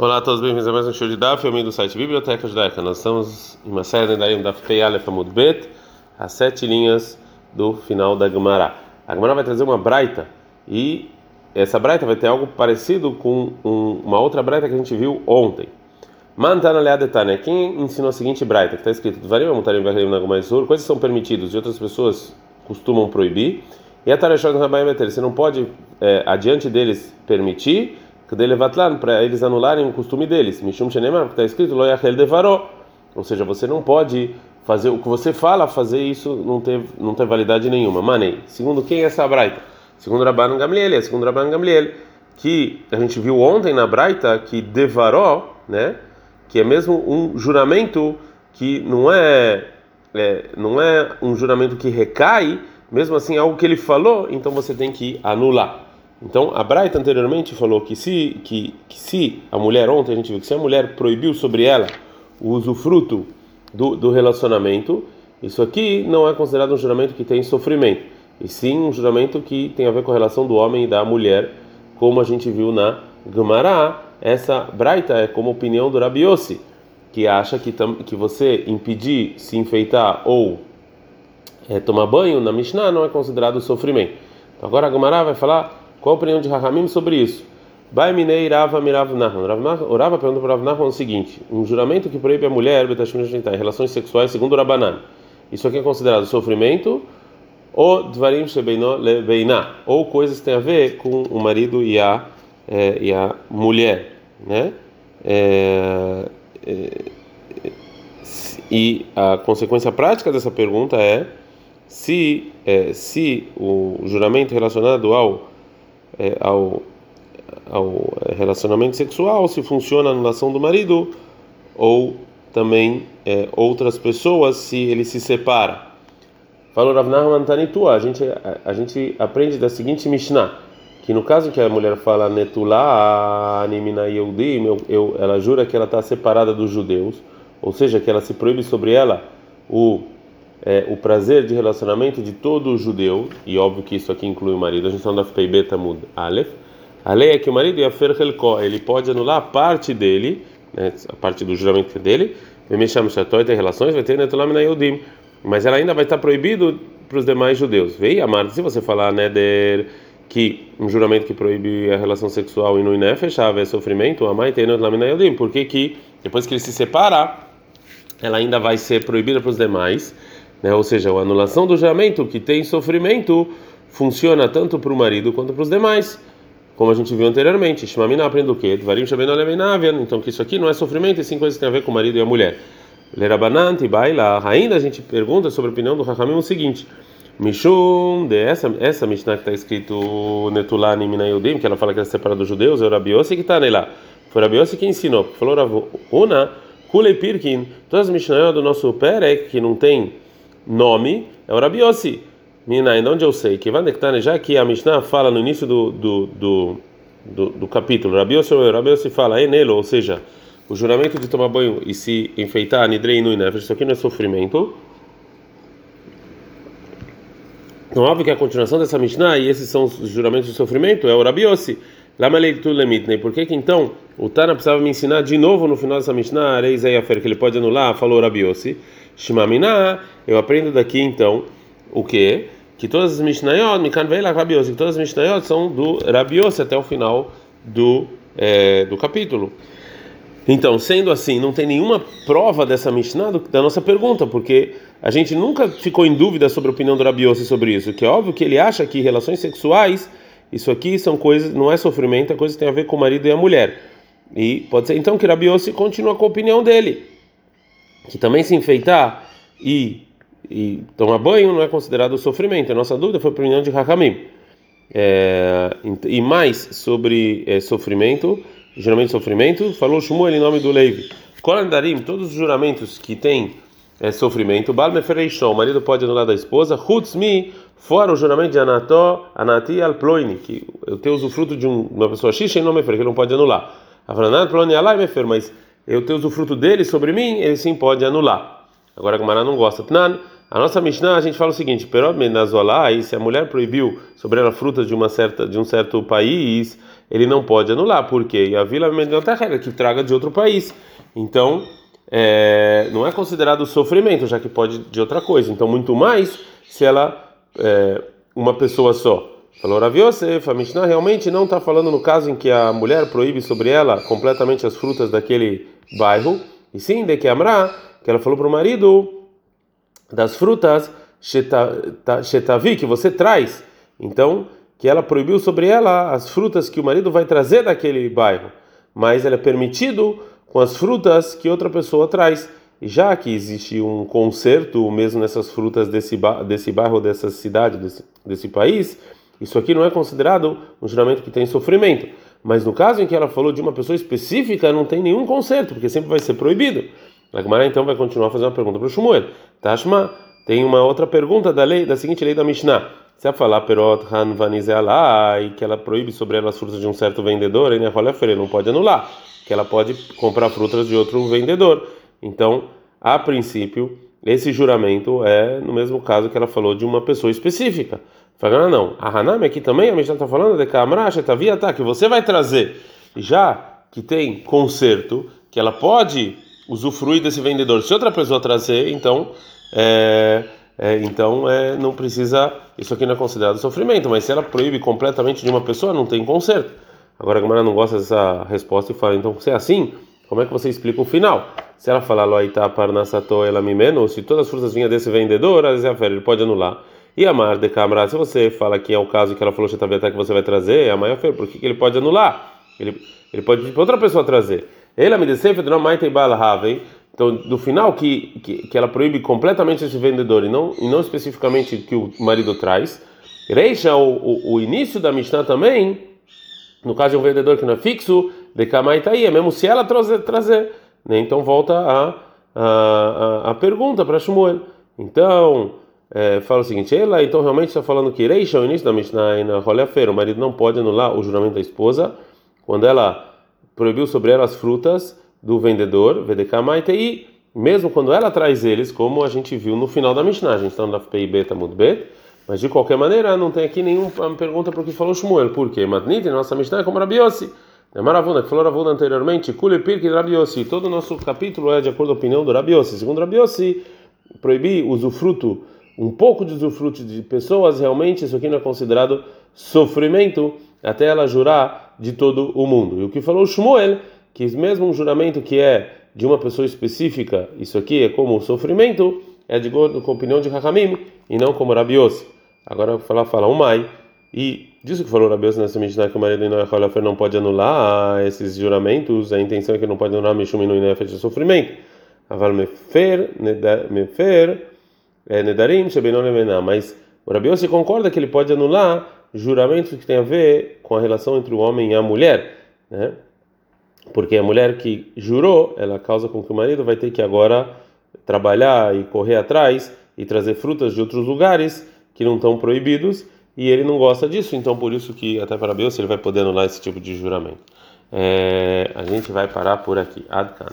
Olá a todos, bem-vindos a mais um show de Daf, eu do site Biblioteca Judaica. Nós estamos em uma série da um Daf Pei Aleph Amud Bet, as sete linhas do final da Gemara. A Gemara vai trazer uma braita e essa braita vai ter algo parecido com um, uma outra braita que a gente viu ontem. Mantana Leadetane, quem ensinou a seguinte braita, que está escrito: Varim Mutarim Vahrim Nagumaisur, coisas são permitidas e outras pessoas costumam proibir. E a Tareshot Rabai Beter, você não pode é, adiante deles permitir para eles anularem o costume deles. Mishum Shenemar, que está escrito, Loyachel Devaró. Ou seja, você não pode fazer o que você fala, fazer isso não tem, não tem validade nenhuma. Manei. Segundo quem é essa Braita? Segundo Rabban Gamliel, é segundo Rabban Gamliel, que a gente viu ontem na Braita que Devaró, né, que é mesmo um juramento que não é, é não é um juramento que recai, mesmo assim algo que ele falou, então você tem que anular. Então, a Braita anteriormente falou que se, que, que se a mulher, ontem a gente viu que se a mulher proibiu sobre ela o usufruto do, do relacionamento, isso aqui não é considerado um juramento que tem sofrimento, e sim um juramento que tem a ver com a relação do homem e da mulher, como a gente viu na Gemara. Essa Braita é como opinião do Rabiossi, que acha que, que você impedir se enfeitar ou é, tomar banho na Mishnah não é considerado sofrimento. Então, agora a Gemara vai falar qual a opinião de Rahamim sobre isso? Bai minei Rava mirav Nahman. Rava pergunta para Rav Nahman o seguinte: um juramento que proíbe a mulher em relações sexuais segundo o Rabanan. Isso aqui é considerado sofrimento ou dvarim lebeiná, ou coisas que têm a ver com o marido e a, é, e a mulher, né? É, é, e a consequência prática dessa pergunta é se, é, se o juramento relacionado ao é, ao, ao relacionamento sexual, se funciona a anulação do marido ou também é, outras pessoas se ele se separa. Falou Rav Nahman Tanitua, a gente a, gente aprende da seguinte Mishnah, que no caso que a mulher fala Netulá Animina Yehudim, eu, eu, ela jura que ela está separada dos judeus, ou seja, que ela se proíbe sobre ela o é, o prazer de relacionamento de todo judeu, e óbvio que isso aqui inclui o marido, a gente está no FPI Betamud Aleph. A lei é que o marido ia fer ele pode anular a parte dele, né, a parte do juramento dele, Shatoy, tem relações, vai ter Netulam Yudim, mas ela ainda vai estar proibido para os demais judeus. Veio amar, se você falar Neder que um juramento que proíbe a relação sexual e no fechava é sofrimento, a mãe tem Netulam Yudim, por que que depois que ele se separar, ela ainda vai ser proibida para os demais? Né? Ou seja, a anulação do juramento que tem sofrimento funciona tanto para o marido quanto para os demais, como a gente viu anteriormente. Shmamina aprende o quê? Então que isso aqui não é sofrimento, e sim coisas que têm a ver com o marido e a mulher. Lerabanante, baila. Ainda a gente pergunta sobre a opinião do Rahamim o seguinte. Mishum, de essa, essa Mishnah que está escrito Netulani Minayudim, que ela fala que ela é separada dos judeus, é o Rabiossi que está nela. Foi o Rabiossi que ensinou. Falou Ravuna, Kulei Pirkin, todas as Mishnayot do nosso Perek, que não tem nome é o Rabi Yossi. Mina, de onde eu sei? Que vai já que a Mishnah fala no início do, do, do, do, do capítulo, Rabi Yossi, Rabi Yossi fala, nele, ou seja, o juramento de tomar banho e se enfeitar, nidrei no nefesh, isso aqui não é sofrimento. Então, óbvio que a continuação dessa Mishnah, e esses são os juramentos de sofrimento, é o Rabi Yossi. Por que que então o Tana precisava me ensinar de novo no final dessa Mishnah, que ele pode anular, falou Rabi. Shimamina, eu aprendo daqui então o que? Que todas as Mishnayot, Mikan Veila Rabiose, que todas as Mishnayot são do Rabiose até o final do, é, do capítulo. Então, sendo assim, não tem nenhuma prova dessa Mishnah da nossa pergunta, porque a gente nunca ficou em dúvida sobre a opinião do Rabiose sobre isso, que é óbvio que ele acha que relações sexuais, isso aqui são coisas, não é sofrimento, é coisa que tem a ver com o marido e a mulher. E pode ser então que Rabiose continua com a opinião dele que também se enfeitar e, e tomar banho não é considerado sofrimento. A nossa dúvida foi a opinião de Hakamim. É, e mais sobre é, sofrimento, geralmente sofrimento, falou Shmuel em nome do Levi. Kolandarim, todos os juramentos que tem é, sofrimento, o marido pode anular da esposa, Hutzmi, fora o juramento de Anató, Anati Alploini, que eu tenho usufruto de um, uma pessoa X em nome que ele não pode anular. Avranat Ploni Alai Mefer, mas eu tenho o fruto dele sobre mim, ele sim pode anular. Agora a Gemara não gosta. A nossa Mishnah, a gente fala o seguinte: e se a mulher proibiu sobre ela frutas de uma certa de um certo país, ele não pode anular, porque e a vila regra que traga de outro país. Então, é, não é considerado sofrimento, já que pode de outra coisa. Então, muito mais se ela é uma pessoa só. Falou Rav Yosef, a Mishnah realmente não está falando no caso em que a mulher proíbe sobre ela completamente as frutas daquele bairro, e sim de que Amra, que ela falou para o marido das frutas shetavi que você traz. Então, que ela proibiu sobre ela as frutas que o marido vai trazer daquele bairro, mas ela é permitido com as frutas que outra pessoa traz. E já que existe um conserto mesmo nessas frutas desse, desse bairro, dessa cidade, desse, desse país, isso aqui não é considerado um juramento que tem sofrimento. Mas no caso em que ela falou de uma pessoa específica, não tem nenhum conserto, porque sempre vai ser proibido. A Gemara então vai continuar fazendo uma pergunta para o Shmuel. Tashma, tem uma outra pergunta da lei, da seguinte lei da Mishnah. Se ela falar perot han e que ela proíbe sobre ela as frutas de um certo vendedor, ele não pode anular, que ela pode comprar frutas de outro vendedor. Então, a princípio, esse juramento é no mesmo caso que ela falou de uma pessoa específica. Fala, não, a Hanami aqui também, a Mishnah está falando de Kamrasha, Tavia, tá, que você vai trazer, já que tem conserto, que ela pode usufruir desse vendedor. Se outra pessoa trazer, então, é, é, então é, não precisa, isso aqui não é considerado sofrimento, mas se ela proíbe completamente de uma pessoa, não tem conserto. Agora a Gamara não gosta dessa resposta e fala, então, se é assim, como é que você explica o final? Se ela falar loaita parnasato ela menos, se todas as frutas vinham desse vendedor, ele pode anular. E a mar de câmara, se você fala que é o caso que ela falou que você vai trazer, a maior feira, por que ele pode anular? Ele, ele pode pedir para outra pessoa trazer. Ele me sempre não mais tem Então, do final que, que, que ela proíbe completamente esse vendedor e não e não especificamente que o marido traz. Reisha o, o, o, início da Mishnah também, no caso de um vendedor que não é fixo, de Kamaitaí, é mesmo se ela trazer, trazer. Né? Então volta a, a, a, a pergunta para Shmuel. Então, é, fala o seguinte: ela então realmente está falando que Reisha, o início da Mishnah, na Roleafeira, o marido não pode anular o juramento da esposa quando ela proibiu sobre ela as frutas do vendedor, Vedekamaite, e mesmo quando ela traz eles, como a gente viu no final da Mishnah, a gente está no PIB Tamud Bet, mas de qualquer maneira não tem aqui nenhuma pergunta para o que falou Shmuel, por quê? Matnit, nossa Mishnah é como Rabiossi. É Maravuna, que falou Ravuna anteriormente, Kule Pirk Rabiossi. Todo o nosso capítulo é de acordo com a opinião do Rabiossi. Segundo Rabiossi, proibir usufruto, um pouco de usufruto de pessoas, realmente isso aqui não é considerado sofrimento até ela jurar de todo o mundo. E o que falou Shmuel, que mesmo um juramento que é de uma pessoa específica, isso aqui é como sofrimento, é de acordo com a opinião de Hakamim e não como Rabios. Agora falar fala um mai e disso que falou Rabios nessa Mishnah que o marido não pode anular esses juramentos, a intenção é que não pode anular Mishum e Nefesh de sofrimento. Aval mefer, mefer, é, nedarim, shebenon mas o Rabios concorda que ele pode anular juramentos que tem a ver com a relação entre o homem e a mulher, né? Porque a mulher que jurou, ela causa com que o marido vai ter que agora trabalhar e correr atrás e trazer frutas de outros lugares que não estão proibidos e ele não gosta disso, então por isso que até para Deus ele vai poder anular esse tipo de juramento. É, a gente vai parar por aqui. Adkan.